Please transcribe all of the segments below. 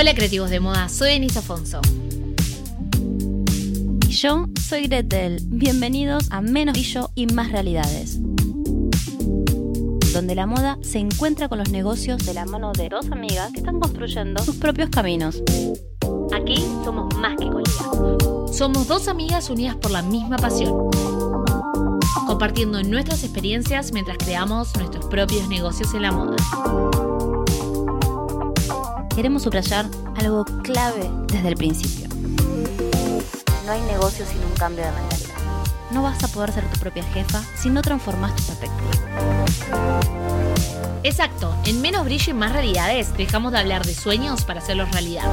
Hola creativos de moda, soy Denise Afonso. Y yo soy Gretel. Bienvenidos a Menos Brillo y Más Realidades. Donde la moda se encuentra con los negocios de la mano de dos amigas que están construyendo sus propios caminos. Aquí somos más que colegas. Somos dos amigas unidas por la misma pasión. Compartiendo nuestras experiencias mientras creamos nuestros propios negocios en la moda queremos subrayar algo clave desde el principio. No hay negocio sin un cambio de mentalidad. No vas a poder ser tu propia jefa si no transformas tus aspectos. Exacto, en menos brillo y más realidades dejamos de hablar de sueños para hacerlos realidad.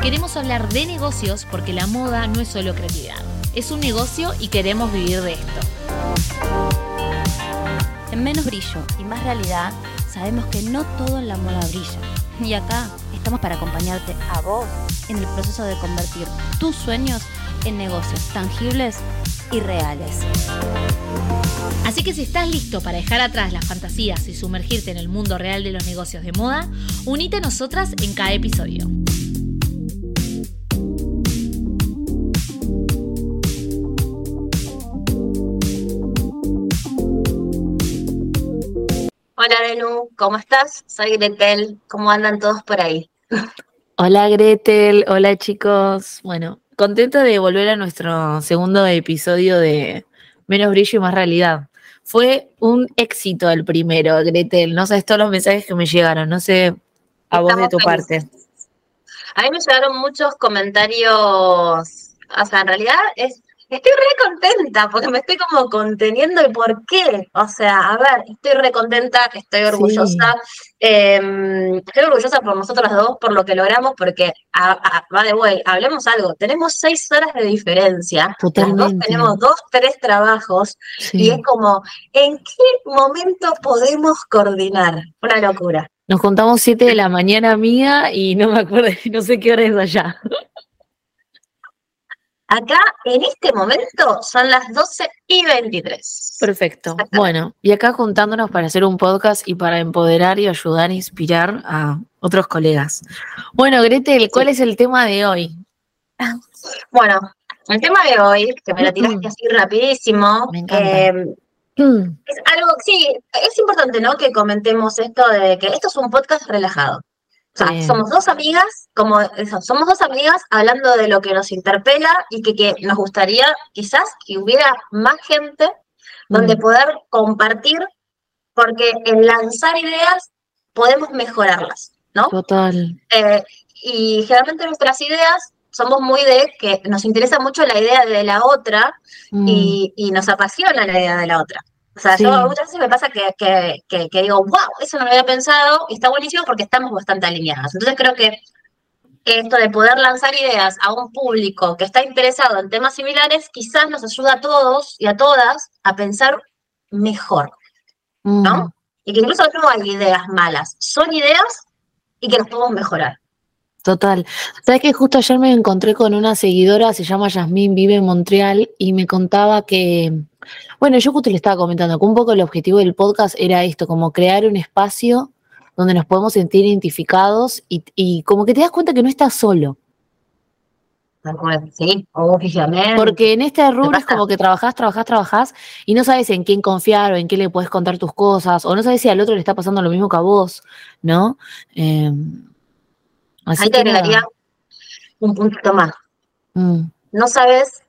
Queremos hablar de negocios porque la moda no es solo creatividad, es un negocio y queremos vivir de esto. En menos brillo y más realidad sabemos que no todo en la moda brilla y acá estamos para acompañarte a vos en el proceso de convertir tus sueños en negocios tangibles y reales. Así que si estás listo para dejar atrás las fantasías y sumergirte en el mundo real de los negocios de moda, unite a nosotras en cada episodio. Hola Benu, ¿cómo estás? Soy Gretel, ¿cómo andan todos por ahí? Hola Gretel, hola chicos. Bueno, contento de volver a nuestro segundo episodio de Menos Brillo y Más Realidad. Fue un éxito el primero, Gretel. No sabes todos los mensajes que me llegaron, no sé a vos de tu parte. A mí me llegaron muchos comentarios, o sea, en realidad es Estoy re contenta porque me estoy como conteniendo y por qué. O sea, a ver, estoy re contenta, estoy orgullosa. Em, estoy orgullosa por nosotros dos, por lo que logramos, porque, va de way, hablemos algo. Tenemos seis horas de diferencia. Totalmente. tenemos dos, tres trabajos. Y es como, ¿en qué momento podemos coordinar? Una locura. Nos contamos siete de la mañana mía y no me acuerdo, no sé qué hora es allá. Acá, en este momento, son las 12 y 23. Perfecto. Bueno, y acá juntándonos para hacer un podcast y para empoderar y ayudar a inspirar a otros colegas. Bueno, Gretel, ¿cuál es el tema de hoy? Bueno, el tema de hoy, que me lo tiraste así rapidísimo, eh, es algo, sí, es importante, ¿no? Que comentemos esto de que esto es un podcast relajado somos dos amigas, como eso, somos dos amigas hablando de lo que nos interpela y que, nos gustaría quizás que hubiera más gente donde mm. poder compartir, porque en lanzar ideas podemos mejorarlas, ¿no? Total. Eh, y generalmente nuestras ideas somos muy de que nos interesa mucho la idea de la otra mm. y nos apasiona la idea de la otra. O sea, yo muchas veces me pasa que, que, digo, wow, eso no lo había pensado y está buenísimo porque estamos bastante alineadas. Entonces creo que esto de poder lanzar ideas a un público que está interesado en temas similares, quizás nos ayuda a todos y a todas a pensar mejor, ¿no? Mm. Y que incluso no hay ideas malas, son ideas y que nos podemos mejorar. Total. Sabes que justo ayer me encontré con una seguidora, se llama Yasmín, vive en Montreal, y me contaba que, bueno, yo justo le estaba comentando que un poco el objetivo del podcast era esto, como crear un espacio donde nos podemos sentir identificados y, como que te das cuenta que no estás solo. Sí, oficialmente. Porque en este rubro es como que trabajás, trabajás, trabajás y no sabes en quién confiar o en qué le puedes contar tus cosas o no sabes si al otro le está pasando lo mismo que a vos, ¿no? Eh, Ahí te agregaría un puntito más. Mm. No sabes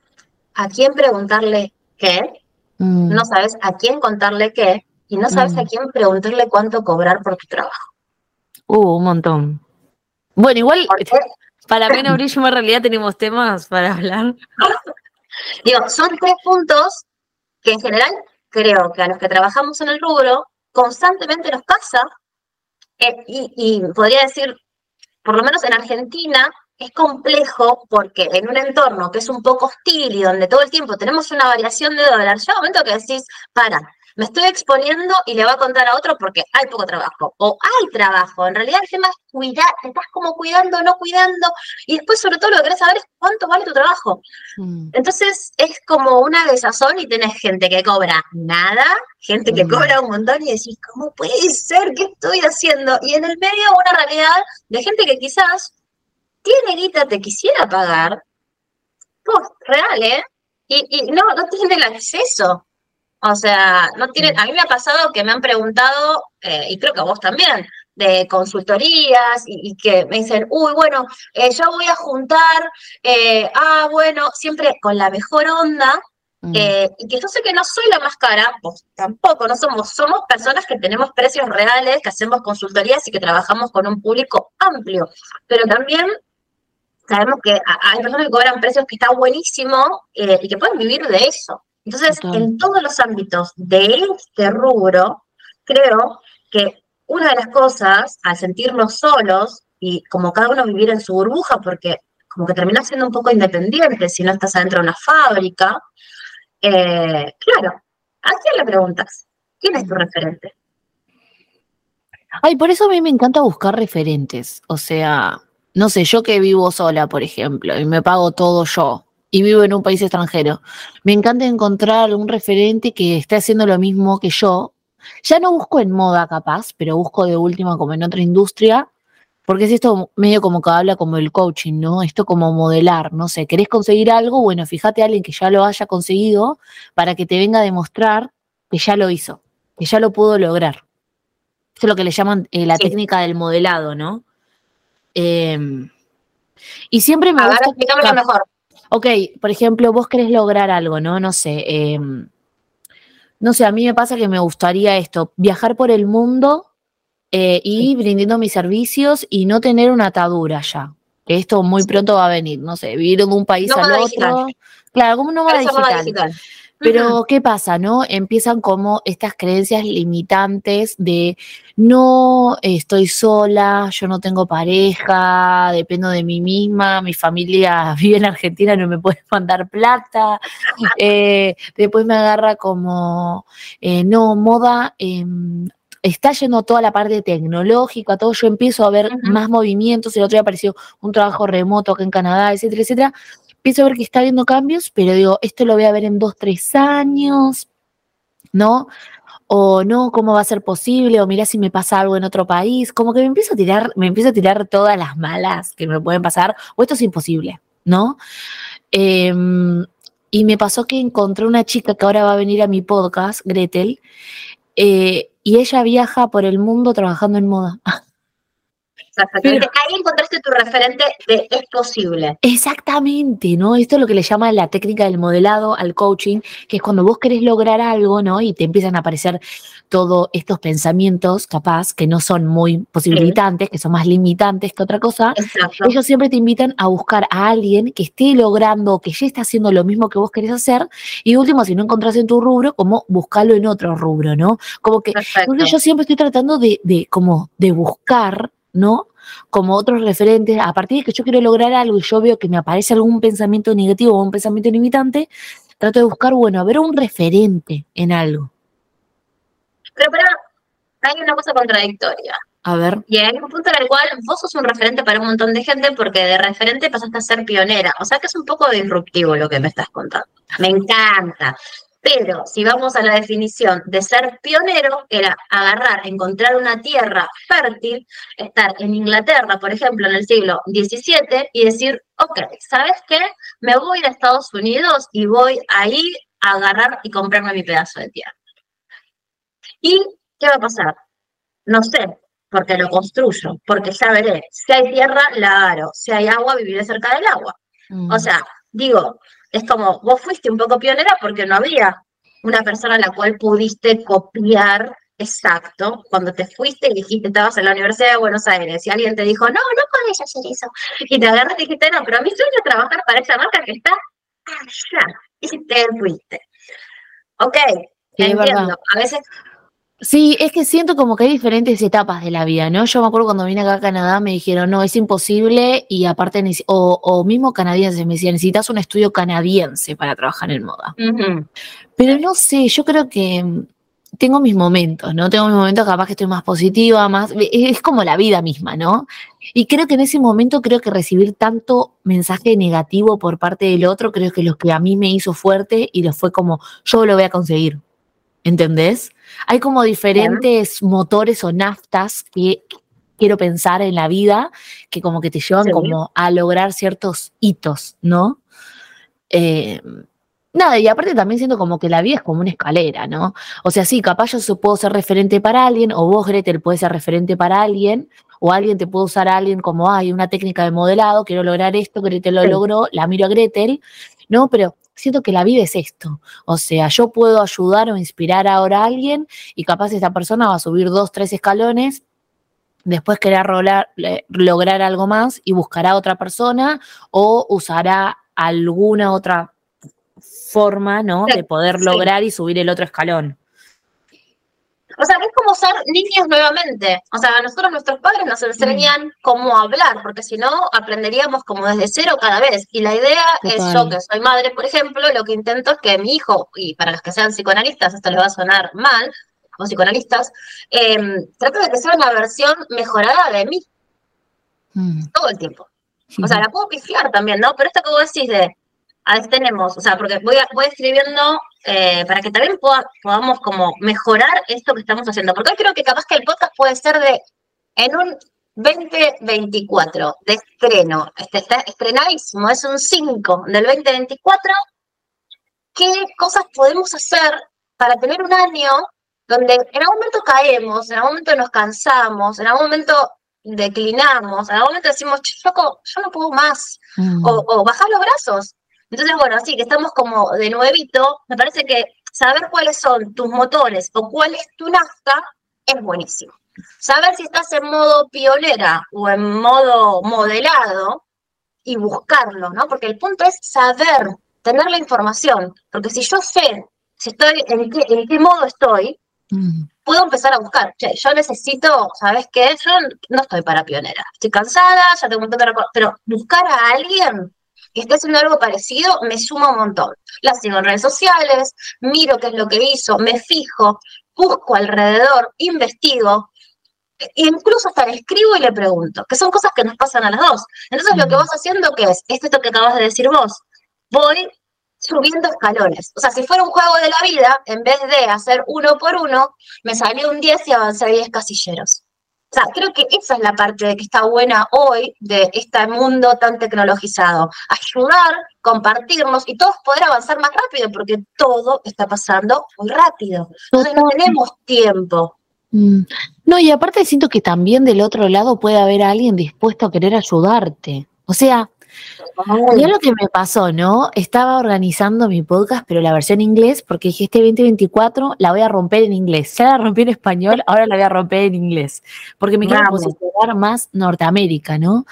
a quién preguntarle qué, mm. no sabes a quién contarle qué, y no sabes a mm. quién preguntarle cuánto cobrar por tu trabajo. Uh, un montón. Bueno, igual, para menos brillo en realidad tenemos temas para hablar. Digo, son tres puntos que en general creo que a los que trabajamos en el rubro constantemente nos pasa, eh, y, y podría decir por lo menos en Argentina, es complejo porque en un entorno que es un poco hostil y donde todo el tiempo tenemos una variación de dólar, llega un momento que decís, para, me estoy exponiendo y le va a contar a otro porque hay poco trabajo. O hay trabajo. En realidad el tema es cuidar, te estás como cuidando, no cuidando. Y después, sobre todo, lo que querés saber es cuánto vale tu trabajo. Mm. Entonces, es como una desazón y tenés gente que cobra nada, gente que mm. cobra un montón y decís, ¿cómo puede ser? ¿Qué estoy haciendo? Y en el medio una realidad de gente que quizás tiene guita, te quisiera pagar, pues real, ¿eh? Y, y no, no tiene el acceso. O sea, no tienen, a mí me ha pasado que me han preguntado, eh, y creo que a vos también, de consultorías y, que me dicen, uy, bueno, eh, yo voy a juntar, eh, ah, bueno, siempre con la mejor onda, mm. y que yo sé que no soy la más cara, pues tampoco, no somos, somos personas que tenemos precios reales, que hacemos consultorías y que trabajamos con un público amplio, pero también sabemos que hay personas que cobran precios que están buenísimos y que pueden vivir de eso. Entonces, en todos los ámbitos de este rubro, creo que una de las cosas, al sentirnos solos y como cada uno vivir en su burbuja, porque como que terminas siendo un poco independiente si no estás adentro de una fábrica, eh, claro, ¿a quién le preguntas? ¿Quién es tu referente? Ay, por eso a mí me encanta buscar referentes. O sea, no sé, yo que vivo sola, por ejemplo, y me pago todo yo, y vivo en un país extranjero. Me encanta encontrar un referente que esté haciendo lo mismo que yo. Ya no busco en moda capaz, pero busco de última como en otra industria, porque es esto medio como que habla como el coaching, ¿no? Esto como modelar, no sé, ¿querés conseguir algo? Bueno, fíjate a alguien que ya lo haya conseguido para que te venga a demostrar que ya lo hizo, que ya lo pudo lograr. Esto es lo que le llaman eh, la técnica del modelado, ¿no? Em, y siempre me gusta... mejor ok, por ejemplo, vos querés lograr algo, ¿no? No sé, em, no sé, a mí me pasa que me gustaría esto, viajar por el mundo eh, y brindando mis servicios y no tener una atadura ya. Que esto muy pronto va a venir, no sé, vivir de un país al otro. Claro, como no va digital. Pero, ¿qué pasa, no? Empiezan como estas creencias limitantes de no estoy sola, yo no tengo pareja, dependo de mí misma, mi familia vive en Argentina, no me puede mandar plata. Eh, después me agarra como, eh, no, moda. Em, está yendo toda la parte tecnológica, todo, yo empiezo a ver más movimientos, el otro día apareció un trabajo remoto acá en Canadá, etcétera, etcétera, empiezo a ver que está habiendo cambios, pero digo, esto lo voy a ver en dos, tres años, ¿no? O no, ¿cómo va a ser posible? O mira si me pasa algo en otro país. Como que me empiezo a tirar, me empiezo a tirar todas las malas que me pueden pasar, o esto es imposible, ¿no? Em, y me pasó que encontré una chica que ahora va a venir a mi podcast, Gretel, eh, y ella viaja por el mundo trabajando en moda. Ahí encontraste tu referente de es posible. Exactamente, ¿no? Esto es lo que le llama la técnica del modelado al coaching, que es cuando vos querés lograr algo, ¿no? Y te empiezan a aparecer todos estos pensamientos, capaz, que no son muy posibilitantes, que son más limitantes que otra cosa. Ellos siempre te invitan a buscar a alguien que esté logrando, que ya está haciendo lo mismo que vos querés hacer. Y último, si no encontrás en tu rubro, como buscarlo en otro rubro, ¿no? Como que yo siempre estoy tratando de, de como de buscar ¿no? Como otros referentes, a partir de que yo quiero lograr algo y yo veo que me aparece algún pensamiento negativo o un pensamiento limitante, trato de buscar, bueno, a ver un referente en algo. Pero, pero hay una cosa contradictoria. A ver. Y hay un punto en el cual vos sos un referente para un montón de gente porque de referente pasaste a ser pionera. O sea que es un poco disruptivo lo que me estás contando. Me encanta. Pero si vamos a la definición de ser pionero, era agarrar, encontrar una tierra fértil, estar en Inglaterra, por ejemplo, en el siglo XVII y decir, ok, ¿sabes qué? Me voy a Estados Unidos y voy ahí a agarrar y comprarme mi pedazo de tierra. ¿Y qué va a pasar? No sé, porque lo construyo, porque ya veré. Si hay tierra, la agarro. Si hay agua, viviré cerca del agua. O mm. sea, digo, es como, vos fuiste un poco pionera porque no había una persona a la cual pudiste copiar exacto. Cuando te fuiste y dijiste, estabas en la Universidad de Buenos Aires y alguien te dijo, no, no podés hacer eso. Y te agarras y dijiste, no, pero a mí sueño trabajar para esa marca que está allá. Y te fuiste. Ok, entiendo. A veces Sí, es que siento como que hay diferentes etapas de la vida, ¿no? Yo me acuerdo cuando vine acá a Canadá me dijeron, no, es imposible y aparte, o, o mismo canadienses me decían, necesitas un estudio canadiense para trabajar en moda. Pero no sé, yo creo que tengo mis momentos, ¿no? Tengo mis momentos capaz que estoy más positiva, más, es como la vida misma, ¿no? Y creo que en ese momento creo que recibir tanto mensaje negativo por parte del otro, creo que lo que a mí me hizo fuerte y lo fue como, yo lo voy a conseguir, ¿entendés? Hay como diferentes motores o naftas que quiero pensar en la vida que como que te llevan como a lograr ciertos hitos, ¿no? Eh, Nada, y aparte también siento como que la vida es como una escalera, ¿no? O sea, sí, capaz yo puedo ser referente para alguien, o vos, Gretel, puedes ser referente para alguien, o alguien te puede usar a alguien como, hay una técnica de modelado, quiero lograr esto, Gretel lo logró, la miro a Gretel, ¿no? Pero siento que la vida es esto. O sea, yo puedo ayudar o inspirar ahora a alguien y capaz esta persona va a subir dos, tres escalones, después querer lograr algo más y buscará a otra persona o usará alguna otra forma, ¿no? De poder lograr y subir el otro escalón. O sea, es como ser niños nuevamente. O sea, a nosotros nuestros padres nos enseñan mm. cómo hablar, porque si no, aprenderíamos como desde cero cada vez. Y la idea es, yo que soy madre, por ejemplo, lo que intento es que mi hijo, y para los que sean psicoanalistas, esto les va a sonar mal, o psicoanalistas, eh, trato de que sea una versión mejorada de mí. Mm. Todo el tiempo. O sea, la puedo pifiar también, ¿no? Pero esto que vos decís de, a veces tenemos, o sea, porque voy, voy escribiendo eh, para que también podamos como mejorar esto que estamos haciendo. Porque hoy creo que capaz que el podcast puede ser de, en un 2024 de estreno, este, está estrenadísimo, es un 5 del 2024, ¿qué cosas podemos hacer para tener un año donde en algún momento caemos, en algún momento nos cansamos, en algún momento declinamos, en algún momento decimos, yo, yo no puedo más, mm. o, o bajar los brazos, entonces, bueno, así que estamos como de nuevito, me parece que saber cuáles son tus motores o cuál es tu nafta es buenísimo. Saber si estás en modo pionera o en modo modelado y buscarlo, ¿no? Porque el punto es saber, tener la información, porque si yo sé si estoy en qué, en qué modo estoy, mm. puedo empezar a buscar. yo necesito, ¿sabes qué? Yo no estoy para pionera. Estoy cansada, ya tengo un montón de pero buscar a alguien que esté haciendo algo parecido, me suma un montón. La sigo en redes sociales, miro qué es lo que hizo, me fijo, busco alrededor, investigo, e incluso hasta le escribo y le pregunto, que son cosas que nos pasan a las dos. Entonces lo que vas haciendo, ¿qué es? Es esto que acabas de decir vos. Voy subiendo escalones. O sea, si fuera un juego de la vida, en vez de hacer uno por uno, me salió un 10 y avancé 10 casilleros. O sea, creo que esa es la parte de que está buena hoy de este mundo tan tecnologizado. Ayudar, compartirnos y todos poder avanzar más rápido, porque todo está pasando muy rápido. Entonces no tenemos tiempo. Mm. No, y aparte siento que también del otro lado puede haber alguien dispuesto a querer ayudarte. O sea, Mira lo que me pasó, ¿no? Estaba organizando mi podcast, pero la versión inglés, porque dije, este 2024 la voy a romper en inglés. Ya la rompí en español, ahora la voy a romper en inglés, porque me quiero posicionar más Norteamérica, ¿no?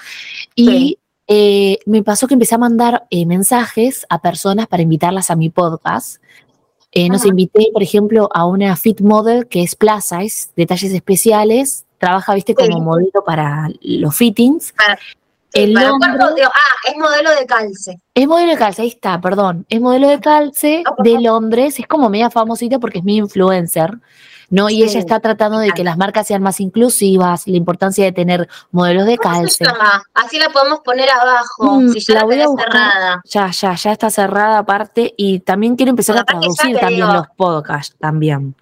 Y eh, me pasó que empecé a mandar eh, mensajes a personas para invitarlas a mi podcast. Eh, nos invité, por ejemplo, a una fit model que es Plaza, es detalles especiales, trabaja, viste, como modelo para los fittings. El ah, es modelo de calce. Es modelo de calce, ahí está, perdón. Es modelo de calce de Londres, es como media famosita porque es mi influencer, ¿no? Y ella está tratando de que las marcas sean más inclusivas, la importancia de tener modelos de calce. Así la podemos poner abajo, mm, si ya la, voy a cerrada. Ya, ya, ya está cerrada aparte y también quiero empezar a traducir también los podcasts también.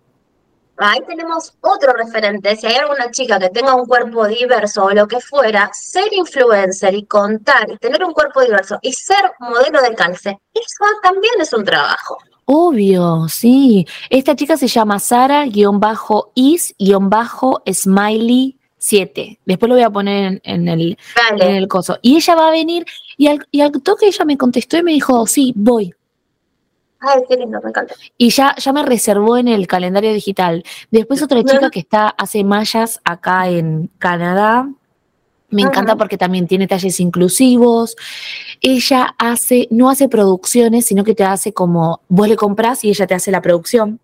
Ahí tenemos otro referente. Si hay alguna chica que tenga un cuerpo diverso o lo que fuera, ser influencer y contar y tener un cuerpo diverso y ser modelo de calce, eso también es un trabajo. Obvio, sí. Esta chica se llama Sara-is-smiley 7. Después lo voy a poner en, el, en el coso. Y ella va a venir y al, y al toque ella me contestó y me dijo, sí, voy. Ay, qué lindo, me encanta. Y ya, ya me reservó en el calendario digital. Después otra chica que está, hace mallas acá en Canadá. Me encanta porque también tiene talles inclusivos. Ella hace, no hace producciones, sino que te hace como, vos le compras y ella te hace la producción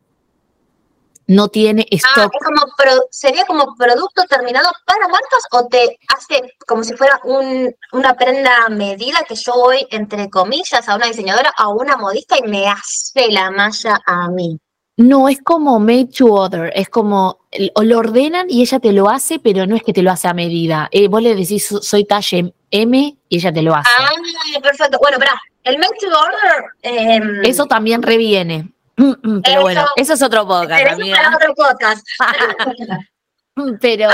no tiene ah, stock. Ah, como ¿Sería como producto terminado para marcas o te hace como si fuera un, una prenda medida que yo voy, entre comillas, a una diseñadora, a una modista y me hace la malla a mí? No, es como made to order, es como o lo ordenan y ella te lo hace, pero no es que te lo hace a medida. Eh, vos le decís soy talla M y ella te lo hace. Ah, perfecto. Bueno, pero el made to order. Em, eso también reviene. Pero bueno, eso es otro podcast. Eso es otro podcast. pero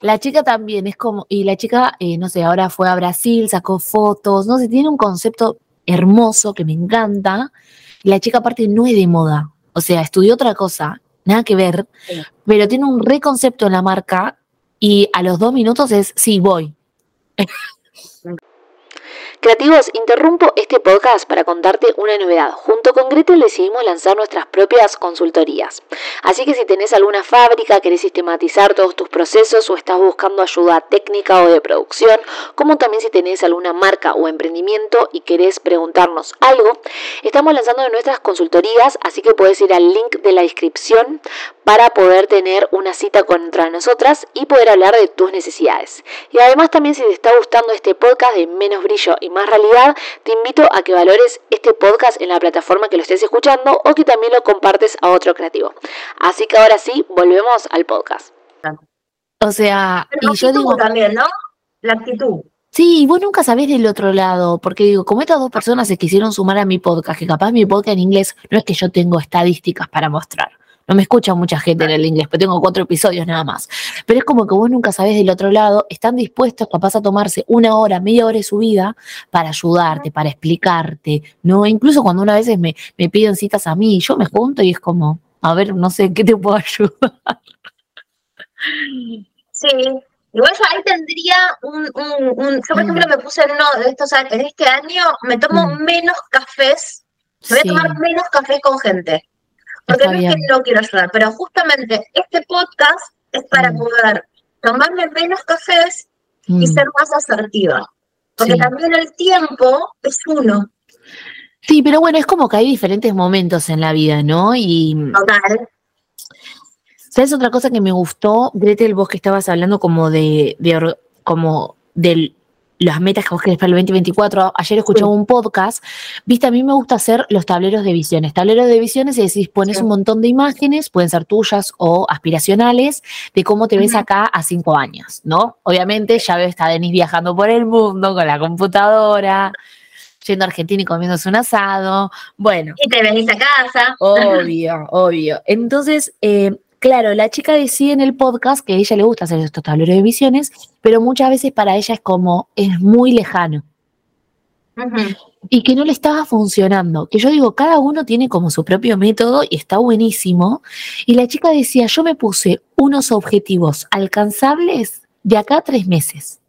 la chica también es como, y la chica, eh, no sé, ahora fue a Brasil, sacó fotos, no sé, tiene un concepto hermoso que me encanta. Y la chica aparte no es de moda, o sea, estudió otra cosa, nada que ver, pero tiene un reconcepto en la marca y a los dos minutos es, sí, voy. Creativos, interrumpo este podcast para contarte una novedad. Junto con Gretel decidimos lanzar nuestras propias consultorías. Así que si tenés alguna fábrica, querés sistematizar todos tus procesos o estás buscando ayuda técnica o de producción, como también si tenés alguna marca o emprendimiento y querés preguntarnos algo, estamos lanzando nuestras consultorías, así que puedes ir al link de la descripción para poder tener una cita contra nosotras y poder hablar de tus necesidades. Y además también si te está gustando este podcast de menos brillo y más realidad, te invito a que valores este podcast en la plataforma que lo estés escuchando o que también lo compartes a otro creativo. Así que ahora sí, volvemos al podcast. O sea, y yo digo también, ¿no? La actitud. Sí, vos nunca sabés del otro lado, porque digo, como estas dos personas se quisieron sumar a mi podcast, que capaz mi podcast en inglés no es que yo tengo estadísticas para mostrar, no me escucha mucha gente en el inglés, pero tengo cuatro episodios nada más. Pero es como que vos nunca sabés del otro lado, están dispuestos capaz a tomarse una hora, media hora de su vida para ayudarte, para explicarte, ¿no? Incluso cuando una vez me, me piden citas a mí, yo me junto y es como, a ver, no sé, ¿qué te puedo ayudar? Sí, Igual yo ahí tendría un, un, yo por ejemplo me puse en uno de estos, en este año me tomo mm. menos cafés, voy a tomar menos cafés con gente. Porque no es que no quiero ayudar, pero justamente este podcast es para mm. poder tomarme menos cafés y mm. ser más asertiva. Porque también el tiempo es uno. Sí, pero bueno, es como que hay diferentes momentos en la vida, ¿no? Y. Total. ¿Sabes otra cosa que me gustó, Gretel, vos que estabas hablando como de, de como del las metas que vos querés para el 2024. Ayer escuchaba un podcast, viste, a mí me gusta hacer los tableros de visiones. Tableros de visiones es decir, pones un montón de imágenes, pueden ser tuyas o aspiracionales, de cómo te ves acá a cinco años, ¿no? Obviamente ya ves a Denis viajando por el mundo con la computadora, yendo a Argentina y comiéndose un asado. Bueno. Y te venís a casa. Obvio, obvio. Entonces, eh, Claro, la chica decía en el podcast que a ella le gusta hacer estos tableros de visiones, pero muchas veces para ella es como, es muy lejano. Y que no le estaba funcionando. Que yo digo, cada uno tiene como su propio método y está buenísimo. Y la chica decía, yo me puse unos objetivos alcanzables de acá a tres meses.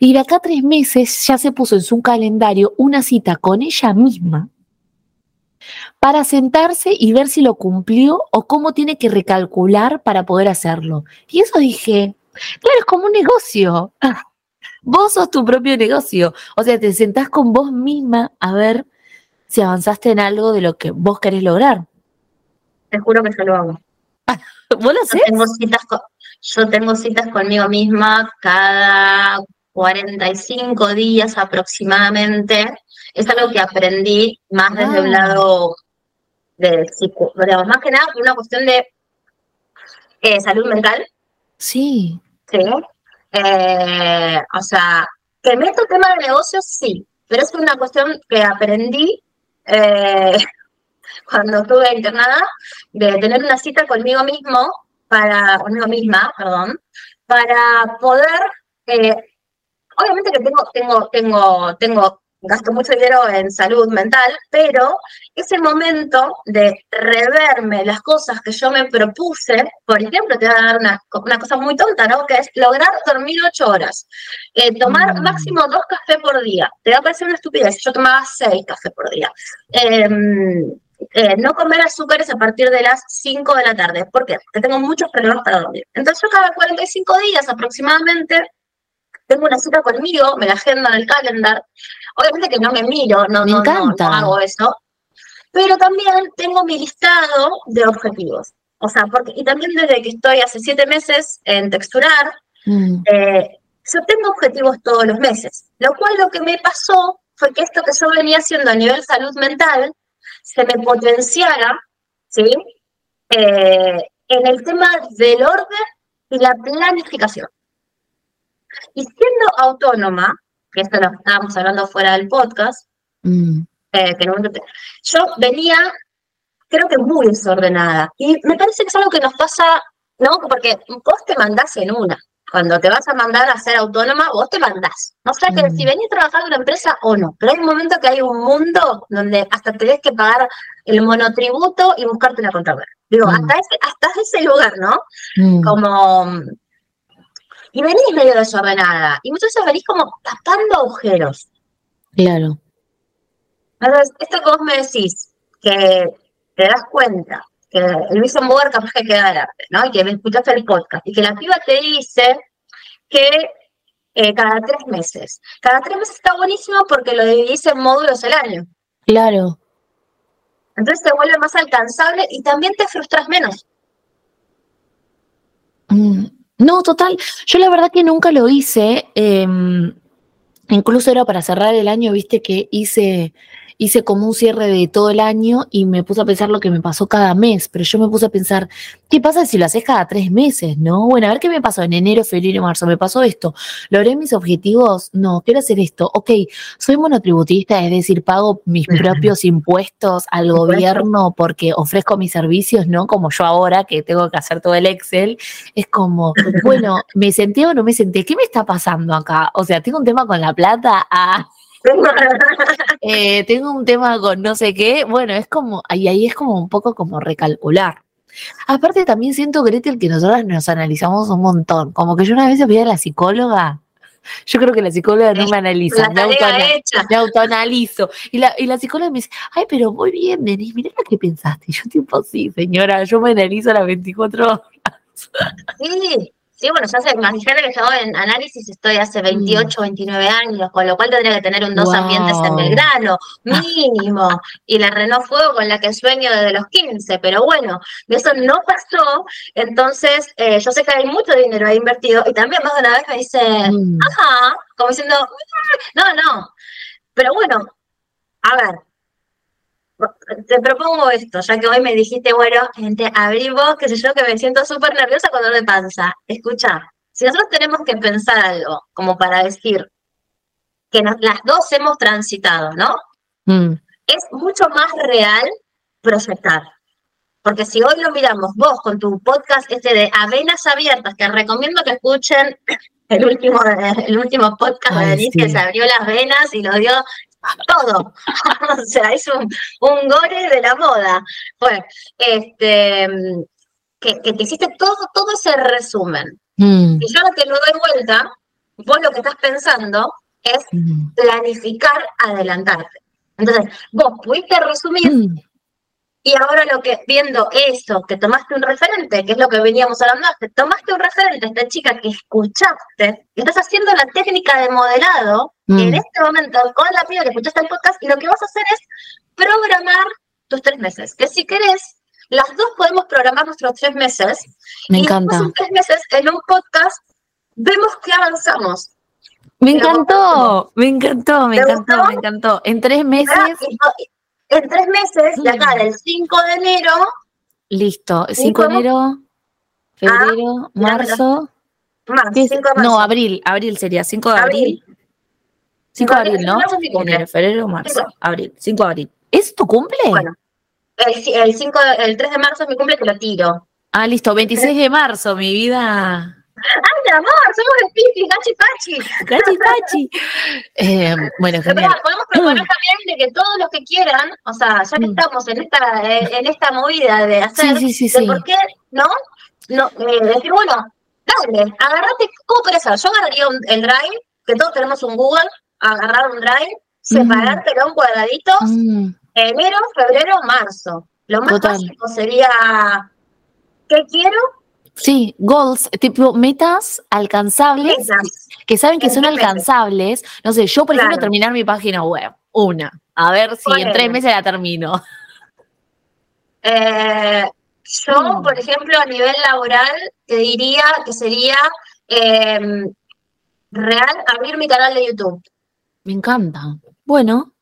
Y de acá a tres meses ya se puso en su calendario una cita con ella misma para sentarse y ver si lo cumplió o cómo tiene que recalcular para poder hacerlo. Y eso dije, claro, es como un negocio. Vos sos tu propio negocio. O sea, te sentás con vos misma a ver si avanzaste en algo de lo que vos querés lograr. Te juro que yo lo hago. ¿Vos lo yo tengo, citas yo tengo citas conmigo misma cada 45 días aproximadamente es algo que aprendí más desde un ah. lado de digamos, más que nada por una cuestión de eh, salud mental. Sí. Sí. Eh, o sea, que meto tema de negocios, sí, pero es una cuestión que aprendí eh, cuando estuve internada, de tener una cita conmigo mismo, para, conmigo misma, perdón, para poder, obviamente que tengo, tengo, tengo, tengo gasto mucho dinero en salud mental, pero ese momento de reverme las cosas que yo me propuse, por ejemplo, te voy a dar una, cosa muy tonta, ¿no? Que es lograr dormir ocho horas, eh, tomar mm. máximo dos cafés por día. Te va a parecer una estupidez, yo tomaba seis cafés por día. Em, eh, no comer azúcares a partir de las 5 de la tarde. ¿Por qué? Porque tengo muchos problemas para dormir. Entonces yo cada 45 días aproximadamente tengo una cita conmigo, me la agendo en el calendar. Obviamente que no me miro, no, no, no, hago eso. Pero también tengo mi listado de objetivos. O sea, porque, y también desde que estoy hace siete meses en texturar, mm. eh, yo tengo objetivos todos los meses. Lo cual lo que me pasó fue que esto que yo venía haciendo a nivel salud mental se me potenciara ¿sí? Eh, en el tema del orden y la planificación. Y siendo autónoma, que esto lo estábamos hablando fuera del podcast, mm. eh, yo venía, creo que muy desordenada. Y me parece que es algo que nos pasa, ¿no? Porque vos te mandás en una. Cuando te vas a mandar a ser autónoma, vos te mandás. O sea que si mm. venís a trabajar en una empresa o no, pero hay un momento que hay un mundo donde hasta tenés que pagar el monotributo y buscarte una contadora. Digo, mm. hasta, ese, hasta ese lugar, ¿no? Como. Y venís medio desordenada. Y muchas veces venís como tapando agujeros. Claro. Entonces, esto que vos me decís, que te das cuenta que el vision board capaz que queda de arte, ¿no? Y que me escuchaste el podcast, y que la piba te dice que eh, cada tres meses. Cada tres meses está buenísimo porque lo dividís en módulos el año. Claro. Entonces te vuelve más alcanzable y también te frustras menos. Mm, no, total. Yo la verdad que nunca lo hice. Em, incluso era para cerrar el año, viste que hice hice como un cierre de todo el año y me puse a pensar lo que me pasó cada mes, pero yo me puse a pensar, ¿qué pasa si lo haces cada tres meses, no? Bueno, a ver qué me pasó en enero, febrero marzo, me pasó esto, logré mis objetivos, no, quiero hacer esto, ok, soy monotributista, es decir, pago mis propios impuestos al gobierno porque ofrezco mis servicios, ¿no? Como yo ahora que tengo que hacer todo el Excel, es como, bueno, ¿me senté o no me senté? ¿Qué me está pasando acá? O sea, tengo un tema con la plata, ah. Eh, tengo un tema con no sé qué. Bueno, es como, ahí, ahí es como un poco como recalcular. Aparte también siento, Gretel, que nosotras nos analizamos un montón. Como que yo una vez fui a la psicóloga. Yo creo que la psicóloga no me analiza, me, autoanalizo. Y la, y la psicóloga me dice, ay, pero muy bien, Denis, mirá lo que pensaste. Y yo tipo, sí, señora, yo me analizo a las 24 horas. Sí, Sí, bueno, ya sé, imagínate que yo en análisis estoy hace 28, 29 mm. años, con lo cual tendría que tener un dos ambientes en Belgrano, mínimo. y la Renault Fuego con la que sueño desde los 15, pero bueno, eso no pasó. Entonces, eh, yo sé que hay mucho dinero ahí invertido y también más de una vez me dice, mm. ajá, como diciendo, mm, no, no. Pero bueno, a ver, te propongo esto, ya que hoy me dijiste, bueno, gente, abrí vos, qué sé yo, que me siento súper nerviosa con dolor de panza. Escucha, si nosotros tenemos que pensar algo como para decir que las dos hemos transitado, ¿no? Mm. Es mucho más real proyectar. Porque si hoy lo miramos, vos con tu podcast este de Avenas Abiertas, que recomiendo que escuchen el último, el último podcast de Denise que se abrió las venas y lo dio todo. o sea, es un, un gore de la moda. Bueno, este, que, que te hiciste todo, todo ese resumen. Mm. Y yo ahora te lo doy vuelta, vos lo que estás pensando es mm. planificar, adelantarte. Entonces, vos pudiste resumir mm. Y ahora lo que, viendo eso, que tomaste un referente, que es lo que veníamos hablando, que tomaste un referente, esta chica que escuchaste, estás haciendo la técnica de modelado mm. en este momento con la piba que escuchaste el podcast, y lo que vas a hacer es programar tus tres meses. Que si querés, las dos podemos programar nuestros tres meses. Me y encanta. tres meses en un podcast vemos que avanzamos. Me encantó, me encantó, me encantó, me encantó. En tres meses en tres meses, de acá del 5 de enero. Listo, 5 de enero, febrero, ah, marzo. No, abril, abril sería 5 de abril. 5 de abril, ¿no? Enero, febrero, marzo, abril, 5 de abril. ¿Es tu cumple? Bueno, el, 5, el 3 de marzo es mi cumple que lo tiro. Ah, listo, 26 de marzo, mi vida. ¡Ay, mi amor! Somos de Piti, Gachi Pachi. Gachi Pachi. eh, bueno, genial. podemos proponer también de que todos los que quieran, o sea, ya que mm. estamos en esta, en esta movida de hacer, sí, sí, sí, ¿por qué no? no eh, decir, bueno, dale, agarrate, ¿cómo puede ser? Yo agarraría un, el Drive, que todos tenemos un Google, agarrar un Drive, mm. separártelo en cuadraditos, mm. enero, febrero, marzo. Lo más básico sería, ¿qué quiero? Sí, goals, tipo metas alcanzables, que saben que son alcanzables. No sé, yo por ejemplo terminar mi página web, una, a ver si en tres meses la termino. Eh, yo, mm. por ejemplo, a nivel laboral, te diría que sería em, real abrir mi canal de YouTube. Me encanta. Bueno.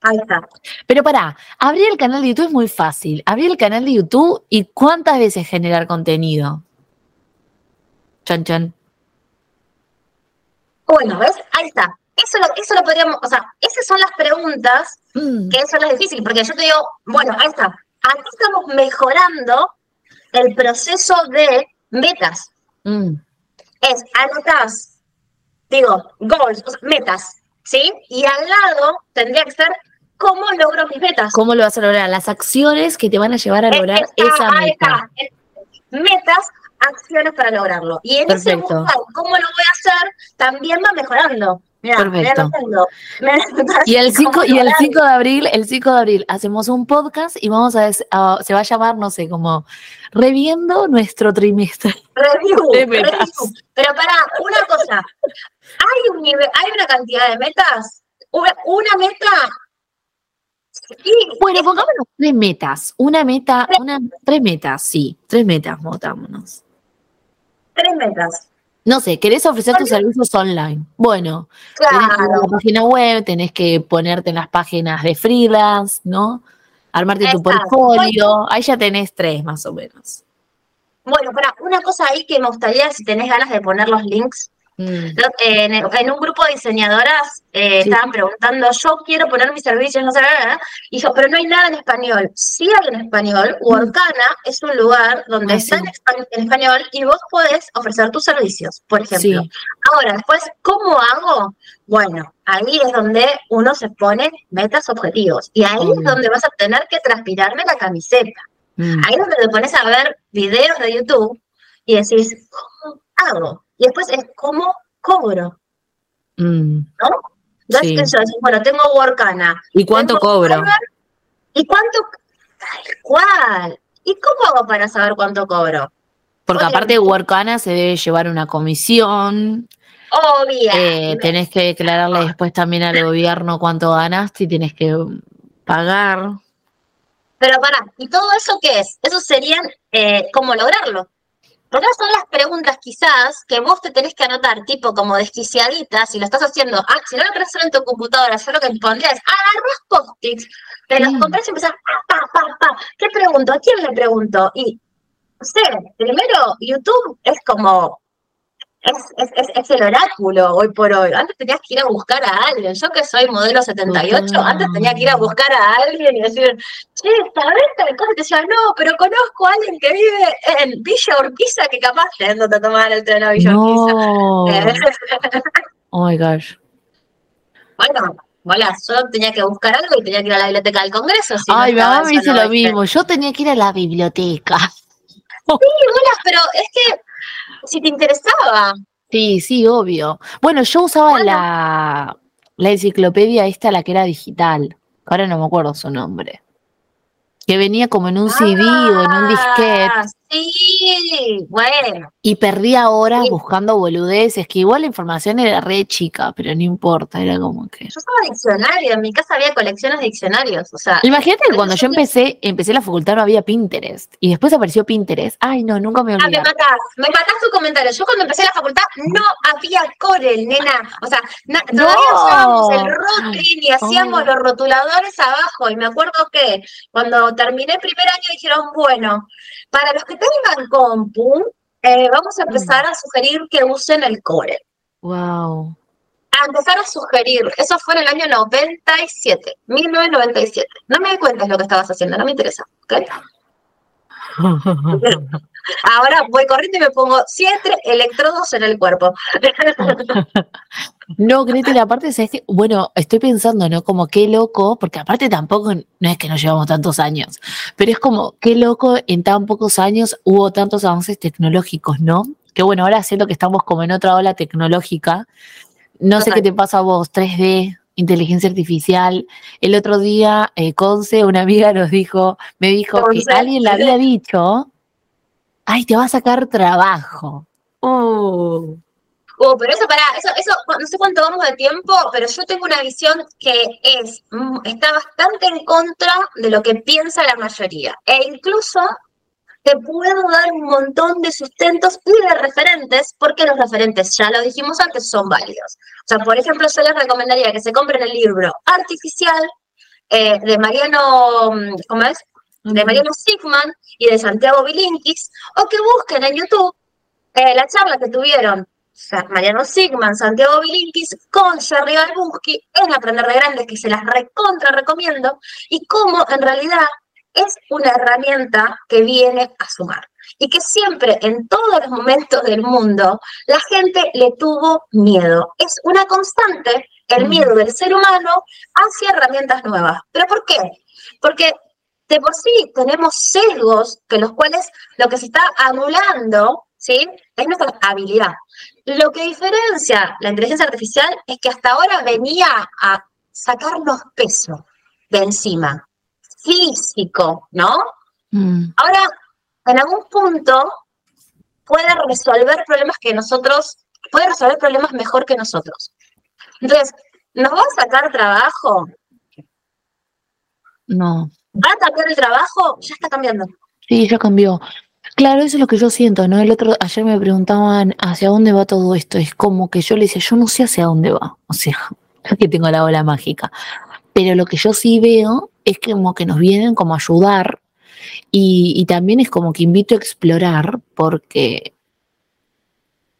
Ahí está. Pero pará, abrir el canal de YouTube es muy fácil. Abrir el canal de YouTube y cuántas veces generar contenido. Chan, chan. Bueno, ¿ves? Ahí está. Eso lo, eso lo podríamos, o sea, esas son las preguntas Mm, que son las difíciles, porque yo te digo, bueno, ahí está. Aquí estamos mejorando el proceso de metas. mm, Es, anotás, digo, goals, o sea, metas, ¿sí? Y al lado tendría que ser cómo logro mis metas. ¿Cómo lo vas a lograr? Las acciones que te van a llevar a lograr esa meta. Metas, acciones para lograrlo. Y en ese buscar cómo lo voy a hacer, también va mejorando. Mira, Perfecto. Y el 5 y el 5 de abril, el 5 de abril hacemos un podcast y vamos a, a- se va a llamar, no sé, como reviendo nuestro trimestre. Review. Pero para una cosa, hay un nivel, hay una cantidad de metas, una, una meta. Sí, Bueno, pongámonos tres metas. Una meta, una, tres metas, sí, tres metas, votámonos. Tres metas. No sé, ¿querés ofrecer tus servicios online? Bueno, tenés que ir a Claro. la página web, tenés que ponerte en las páginas de freelance, ¿no? Armarte tu portfolio. Ahí ya tenés tres más o menos. Bueno, para una cosa ahí que me gustaría, si tenés ganas de poner los links, Mm, Lo- En, en un grupo de diseñadoras eh, Sí. estaban preguntando, yo quiero poner mis servicios, no sé, bla. y yo, pero no hay nada en español. Sí hay en español, Workana es un lugar donde Ah, está sí. en, espa- en español y vos podés ofrecer tus servicios, por ejemplo. Sí. Ahora, después, ¿cómo hago? Bueno, ahí es donde uno se pone metas, objetivos, y ahí es donde vas a tener que transpirarme la camiseta. mm, Ahí es donde te pones a ver videos de YouTube y decís, ¿cómo hago? Y después es, ¿cómo cobro? mm. Entonces, Sí. eso, decís, bueno, tengo Workana. ¿Y cuánto cobro? ¿Y cuánto? Tal cual. ¿Y cómo hago para saber cuánto cobro? Porque Oye, aparte de Workana se debe llevar una comisión, Obvio. eh, tenés que declararle después también al gobierno cuánto ganaste y tenés que pagar. Pero pará, ¿y todo eso qué es? Eso serían eh, cómo lograrlo. Porque esas son las preguntas quizás que vos te tenés que anotar, tipo como desquiciaditas, si lo estás haciendo, ah, si no lo querés hacer en tu computadora, yo lo que pondría es, agarrás post-its, te los Mm. compras y empezás, pa, pa, pa. ¿qué pregunto? ¿A quién le pregunto? Y, no sé, primero, YouTube es como, es, es, es, es el oráculo hoy por hoy. Antes tenías que ir a buscar a alguien. Yo que soy modelo 78, Total. antes tenía que ir a buscar a alguien y decir, che, ¿sabés tal cosa? Y te decía, no, pero conozco a alguien que vive en Villa Urquiza que capaz yéndote a tomar el tren a Villa Urquiza. No. Eh, Oh my gosh. bueno, voilà, yo tenía que buscar algo y tenía que ir a la biblioteca del Congreso. si no Ay, mi estaba mamá me dice no, lo mismo. Yo tenía que ir a la biblioteca. Hola, pero es que si te interesaba, Sí, sí, obvio. Bueno, yo usaba Bueno. la, la enciclopedia esta, la que era digital. Ahora no me acuerdo su nombre. Que venía como en un CD o en un disquete. Sí, bueno. Y perdía horas Sí. buscando boludeces, que igual la información era re chica, pero no importa, era como que... Yo usaba diccionario, en mi casa había colecciones de diccionarios, o sea, Imagínate que cuando yo empecé, empecé la facultad no había Pinterest. Y después apareció Pinterest. Ay, no, nunca me Ah, me olvidé. matás, me matás tu comentario. Yo cuando empecé la facultad no había Corel, nena. O sea, na- No. todavía usábamos el Rotring y hacíamos Oh. los rotuladores abajo. Y me acuerdo que cuando terminé el primer año dijeron, bueno, para los que tengan compu, eh, vamos a empezar a sugerir que usen el Corel. Wow. A empezar a sugerir, eso fue en el año 97, 1997. No me cuentes lo que estabas haciendo, no me interesa. ¿ok? Ahora voy corriendo y me pongo siete electrodos en el cuerpo. No, Gretel, aparte, bueno, estoy pensando, ¿no? Como qué loco, porque aparte tampoco, no es que nos llevamos tantos años, pero es como qué loco en tan pocos años hubo tantos avances tecnológicos, ¿no? Que bueno, ahora siento que estamos como en otra ola tecnológica. No sé qué te pasa a vos, 3D, inteligencia artificial. El otro día, eh, Conce, una amiga nos dijo, me dijo Conce. que alguien le había dicho, ay, te va a sacar trabajo. Uh. Oh, pero eso, para eso, eso, no sé cuánto vamos de tiempo, pero yo tengo una visión que es, mm, está bastante en contra de lo que piensa la mayoría. E incluso te puedo dar un montón de sustentos y de referentes, porque los referentes, ya lo dijimos antes, son válidos. O sea, por ejemplo, yo les recomendaría que se compren el libro Artificial eh, de Mariano, mm, ¿cómo es? De Mariano Sigman y de Santiago Bilinkis, o que busquen en YouTube eh, la charla que tuvieron Mariano Sigman, Santiago Bilinkis con Jerry Barbuski en Aprender de Grandes, que se las recontra recomiendo, y cómo en realidad es una herramienta que viene a sumar. Y que siempre, en todos los momentos del mundo, la gente le tuvo miedo. Es una constante el miedo del ser humano hacia herramientas nuevas. ¿Pero por qué? Porque de por sí tenemos sesgos que los cuales lo que se está anulando, ¿sí? Es nuestra habilidad. Lo que diferencia la inteligencia artificial es que hasta ahora venía a sacarnos peso de encima, físico, ¿no? Mm. Ahora, en algún punto, puede resolver problemas que nosotros, puede resolver problemas mejor que nosotros. Entonces, ¿nos va a sacar trabajo? No. ¿Va a cambiar el trabajo? Ya está cambiando. Sí, ya cambió. Claro, eso es lo que yo siento, ¿no? El otro, ayer me preguntaban hacia dónde va todo esto. Es como que yo le decía, yo no sé hacia dónde va. O sea, que tengo la bola mágica. Pero lo que yo sí veo es como que nos vienen como a ayudar. Y, y también es como que invito a explorar, porque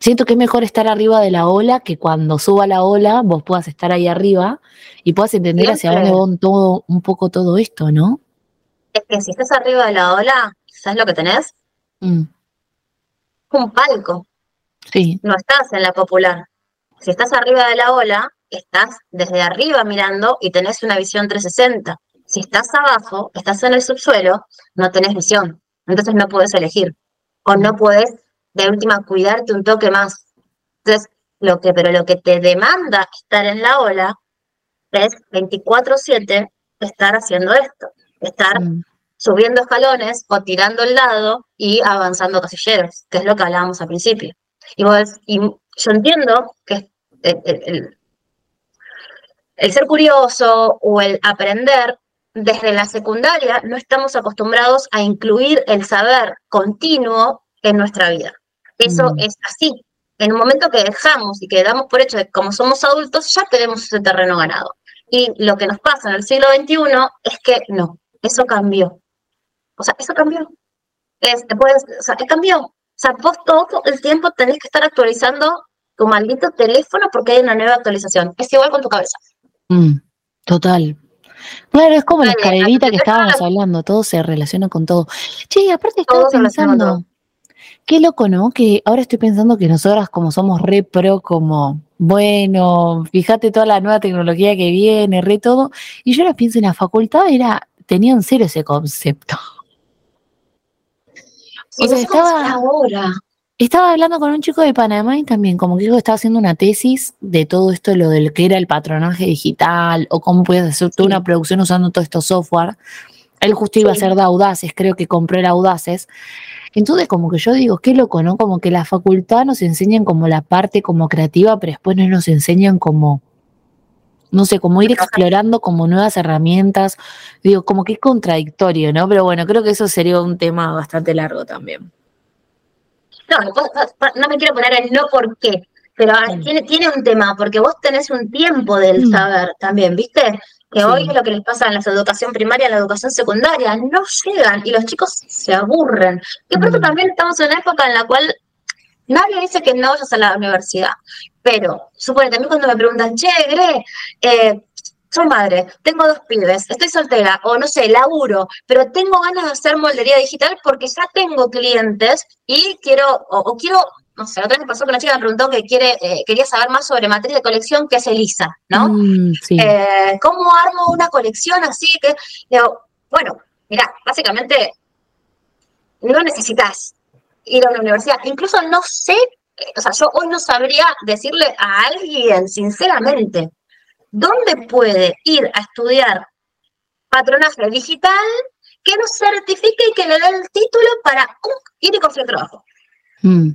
siento que es mejor estar arriba de la ola que cuando suba la ola vos puedas estar ahí arriba y puedas entender hacia dónde va todo, un poco todo esto, ¿no? Es que si estás arriba de la ola, ¿sabes lo que tenés? Mm. Un palco. Sí. No estás en la popular. Si estás arriba de la ola, estás desde arriba mirando y tenés una visión 360. Si estás abajo, estás en el subsuelo, no tenés visión. Entonces no puedes elegir. O no puedes, de última, cuidarte un toque más. Entonces, lo que, pero lo que te demanda estar en la ola es 24-7 estar haciendo esto. Estar mm subiendo escalones o tirando el lado y avanzando casilleros, que es lo que hablábamos al principio. Y, y yo entiendo que el, el, ser curioso o el aprender desde la secundaria no estamos acostumbrados a incluir el saber continuo en nuestra vida. Eso mm. es así. En un momento que dejamos y que damos por hecho de que como somos adultos, ya tenemos ese terreno ganado. Y lo que nos pasa en el siglo XXI es que no, eso cambió. O sea, eso cambió. Este, puedes, o sea, cambió. O sea, vos todo el tiempo tenés que estar actualizando tu maldito teléfono porque hay una nueva actualización. Es igual con tu cabeza. Mm, total. Claro, es como la escalerita que estábamos hablando, todo se relaciona con todo. Che, aparte estaba pensando, qué loco, ¿no? Que ahora estoy pensando que nosotras como somos re pro, como, bueno, fíjate toda la nueva tecnología que viene, re todo, y yo ahora pienso en la facultad, era, tenían cero ese concepto estaba, ahora. estaba hablando con un chico de Panamá y también como que estaba haciendo una tesis de todo esto, lo del que era el patronaje digital o cómo puedes hacer toda una producción usando todo esto software. Él justo iba a ser de Audaces, creo que compró el Audaces. Entonces, como que yo digo, qué loco, ¿no? Como que la facultad nos enseñan como la parte como creativa, pero después no nos enseñan como no sé, como ir explorando como nuevas herramientas. Digo, como que es contradictorio, ¿no? Pero bueno, creo que eso sería un tema bastante largo también. No, no me quiero poner el no por qué, pero tiene, tiene un tema, porque vos tenés un tiempo del mm. saber también, ¿viste? Que hoy es lo que les pasa en la educación primaria, en la educación secundaria, no llegan y los chicos se aburren. Y por eso mm. también estamos en una época en la cual nadie dice que no vayas a la universidad, pero, suponete, a mí cuando me preguntan, che, Gre, eh, soy madre, tengo dos pibes, estoy soltera, o no sé, laburo, pero tengo ganas de hacer moldería digital porque ya tengo clientes y quiero, o, quiero, no sé, otra vez me pasó que una chica me preguntó que quiere, eh, quería saber más sobre materia de colección, que es Elisa, ¿no? Mm, eh, ¿Cómo armo una colección así? Que, digo, bueno, mira, básicamente no necesitas ir a una universidad. Incluso no sé o sea, yo hoy no sabría decirle a alguien, sinceramente, dónde puede ir a estudiar patronaje digital que nos certifique y que le dé el título para ir y conseguir trabajo. Mm.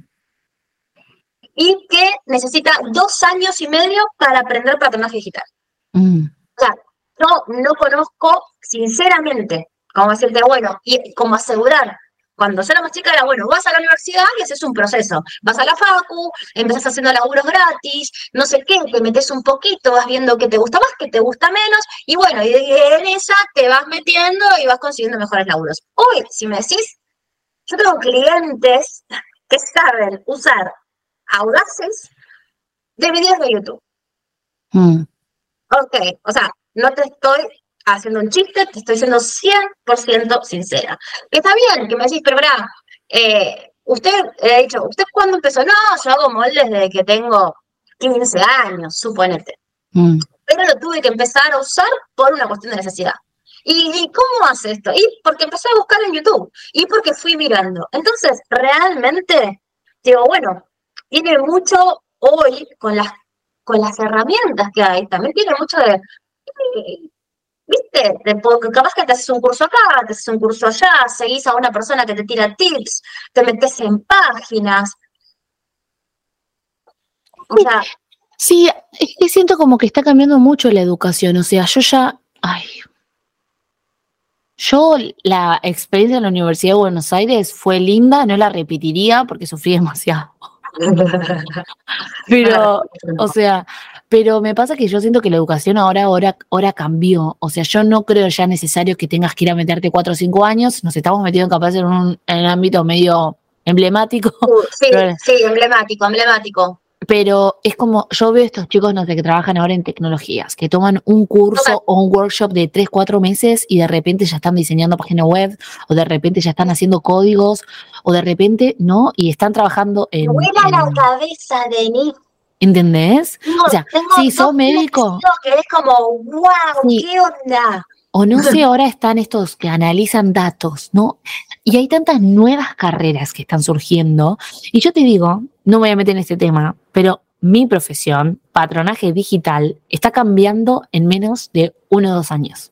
Y que necesita dos años y medio para aprender patronaje digital. Mm. O sea, yo no conozco, sinceramente, cómo decirte, bueno, y cómo asegurar cuando yo era más chica era, bueno, vas a la universidad y haces un proceso. Vas a la facu, empezás haciendo laburos gratis, no sé qué, te metes un poquito, vas viendo qué te gusta más, qué te gusta menos, y bueno, y en esa te vas metiendo y vas consiguiendo mejores laburos. Hoy, si me decís, yo tengo clientes que saben usar audaces de videos de YouTube. Mm. Ok, o sea, no te estoy haciendo un chiste, te estoy siendo 100% sincera. Que está bien, que me decís, pero verá, eh, usted, he dicho, ¿usted cuándo empezó? No, yo hago moldes desde que tengo 15 años, suponete. Mm. Pero lo tuve que empezar a usar por una cuestión de necesidad. ¿Y, cómo hace esto? Y porque empecé a buscar en YouTube y porque fui mirando. Entonces, realmente, digo, bueno, tiene mucho hoy con las, con las herramientas que hay, también tiene mucho de ¿Viste? capaz que te haces un curso acá, te haces un curso allá, seguís a una persona que te tira tips, te metes en páginas. O sea, sí, es que siento como que está cambiando mucho la educación. O sea, yo ya. Ay. Yo, la experiencia en la Universidad de Buenos Aires fue linda, no la repetiría porque sufrí demasiado. Pero, o sea, pero me pasa que yo siento que la educación ahora, ahora, ahora cambió. O sea, yo no creo ya necesario que tengas que ir a meterte cuatro o cinco años. Nos estamos metiendo capaz en un, en un ámbito medio emblemático. Uh, sí, sí, emblemático, emblemático. Pero es como, yo veo estos chicos no sé, que trabajan ahora en tecnologías, que toman un curso o un workshop de tres, cuatro meses y de repente ya están diseñando páginas web, o de repente ya están haciendo códigos, o de repente, ¿no? Y están trabajando en. Buena la cabeza. ¿Entendés? o sea, si sos médico. Que es como, wow, ¿qué onda? O no sé, ahora están estos que analizan datos, ¿no? Y hay tantas nuevas carreras que están surgiendo. Y yo te digo, no me voy a meter en este tema, pero mi profesión, patronaje digital, está cambiando en menos de uno o dos años.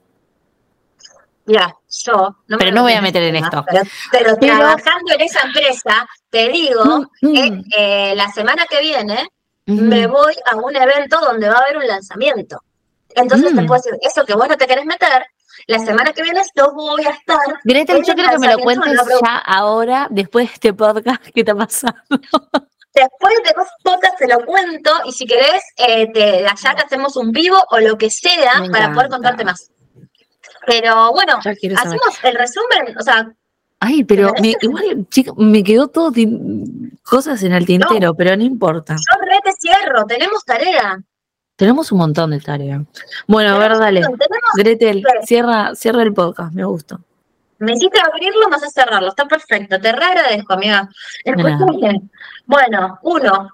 Ya, yo. No pero no voy a meter en esto. Pero, trabajando en esa empresa, te digo mm, que mm. Eh, la semana que viene me voy a un evento donde va a haber un lanzamiento. Entonces te mm. puedo decir, eso que vos no te querés meter, la semana que viene yo voy a estar. Yo quiero que me lo cuentes ya ahora, después de este podcast que te ha pasado. Después de dos podcast te lo cuento y si querés, eh, te, allá te hacemos un vivo o lo que sea para poder contarte más. Pero bueno, hacemos el resumen, o sea, Ay, pero me, igual, chica, me quedó todo cosas en el tintero, pero no importa. Yo te cierro, tenemos tarea. Tenemos un montón de tarea. Bueno, a ver, dale. Gretel, cierra, cierra el podcast, me gusta. Me hiciste abrirlo, no sé cerrarlo, está perfecto. Te re agradezco, amiga. Bueno, uno,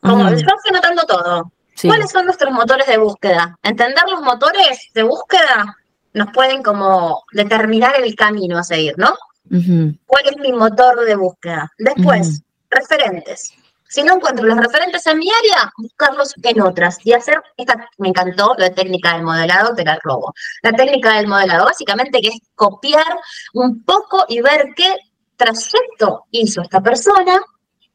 como yo estoy notando todo. ¿Cuáles son nuestros motores de búsqueda? Entender los motores de búsqueda nos pueden como determinar el camino a seguir, ¿no? ¿Cuál es mi motor de búsqueda? Después, referentes. Si no encuentro los referentes en mi área, buscarlos en otras y hacer, esta me encantó, la técnica del modelado, te la robo. La técnica del modelado, básicamente, que es copiar un poco y ver qué trayecto hizo esta persona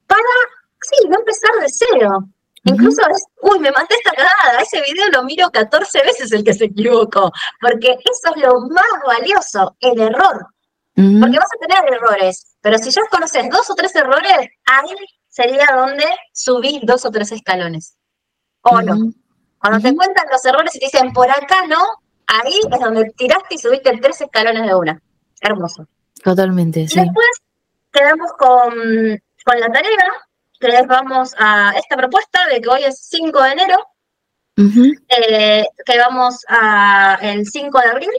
para, sí, no empezar de cero. Incluso es, uy, me maté esta cagada, ese video lo miro 14 veces el que se equivocó, porque eso es lo más valioso, el error. Porque vas a tener errores, pero si ya conoces dos o tres errores, ahí sería donde subís dos o tres escalones. ¿O no? Cuando te cuentan los errores y te dicen por acá no, ahí es donde tiraste y subiste tres escalones de una. Hermoso. Totalmente, y después quedamos con, con la tarea, que les vamos a esta propuesta de que hoy es 5 de enero, eh, que vamos a el 5 de abril,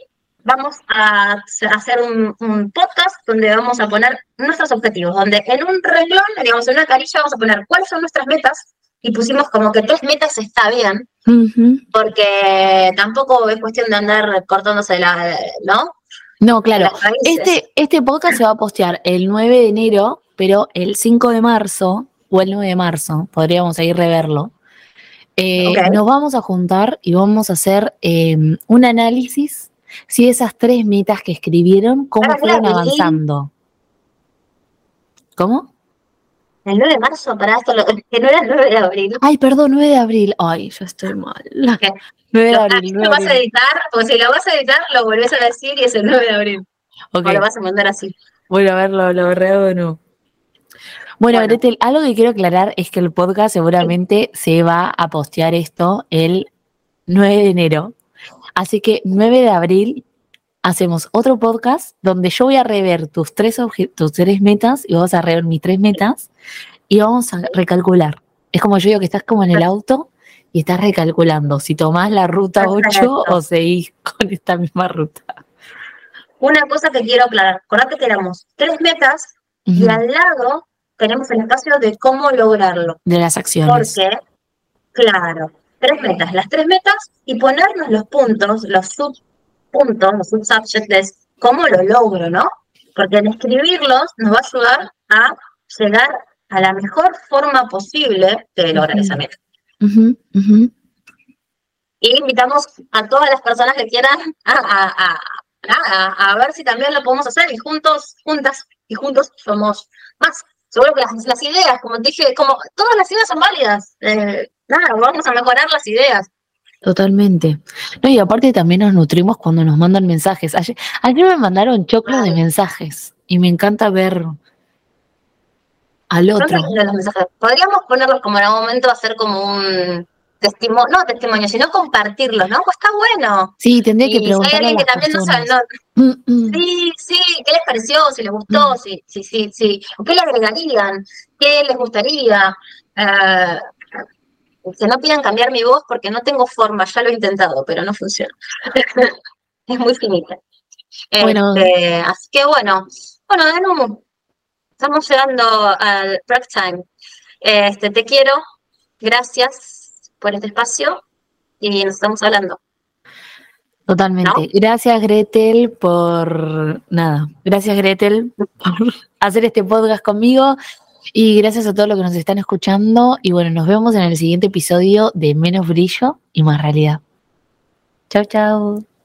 vamos a hacer un, podcast donde vamos a poner nuestros objetivos, donde en un renglón, digamos, en una carilla, vamos a poner cuáles son nuestras metas y pusimos como que tres metas está bien, porque tampoco es cuestión de andar cortándose la, ¿no? No, claro. Este, este podcast se va a postear el 9 de enero, pero el 5 de marzo, o el 9 de marzo, podríamos ahí reverlo. Eh, nos vamos a juntar y vamos a hacer eh, un análisis si esas tres metas que escribieron, ¿cómo ah, fueron avanzando? ¿Cómo? El 9 de marzo, para esto, que no era el 9 de abril. Ay, perdón, 9 de abril. Ay, yo estoy mal. 9 de abril. lo vas a editar, porque si lo vas a editar, lo volvés a decir y es el 9 de abril. O lo vas a mandar así. Bueno, a ver, lo, lo o no. Bueno, bueno, algo que quiero aclarar es que el podcast seguramente se va a postear esto el 9 de enero. Así que 9 de abril hacemos otro podcast donde yo voy a rever tus tres, tus tres metas y vos a rever mis tres metas y vamos a recalcular. Es como yo digo que estás como en el auto y estás recalculando si tomás la ruta 8 o seguís con esta misma ruta. Una cosa que quiero aclarar, acordate que éramos tres metas y al lado tenemos el espacio de cómo lograrlo. De las acciones. Porque, claro, tres metas, las tres metas y ponernos los puntos, los subpuntos, los subsubjects de cómo lo logro, ¿no? Porque en escribirlos nos va a ayudar a llegar a la mejor forma posible de lograr esa meta. Y invitamos a todas las personas que quieran a, a, ver si también lo podemos hacer y juntos, juntas y juntos somos más. Seguro que las, ideas, como dije, como todas las ideas son válidas. Eh, nada, vamos a mejorar las ideas. Totalmente. No, y aparte también nos nutrimos cuando nos mandan mensajes. Ayer, me mandaron choclo de mensajes y me encanta ver al otro. Podríamos ponerlos como en algún momento, hacer como un testimonio, no testimonio, sino compartirlos, ¿no? Pues está bueno. Sí, tendría que preguntar las que también no sabe, mm, mm. Sí, sí, ¿qué les pareció? Si les gustó, mm. sí, sí, sí, sí. ¿Qué le agregarían? ¿Qué les gustaría? Uh, que no pidan cambiar mi voz porque no tengo forma, ya lo he intentado, pero no funciona. es muy finita. Bueno. Este, así que bueno, bueno, de estamos llegando al break time. Este, te quiero, gracias por este espacio y nos estamos hablando. Totalmente. Gracias Gretel por nada. Gracias Gretel por hacer este podcast conmigo. Y gracias a todos los que nos están escuchando. Y bueno, nos vemos en el siguiente episodio de Menos Brillo y Más Realidad. Chao, chao.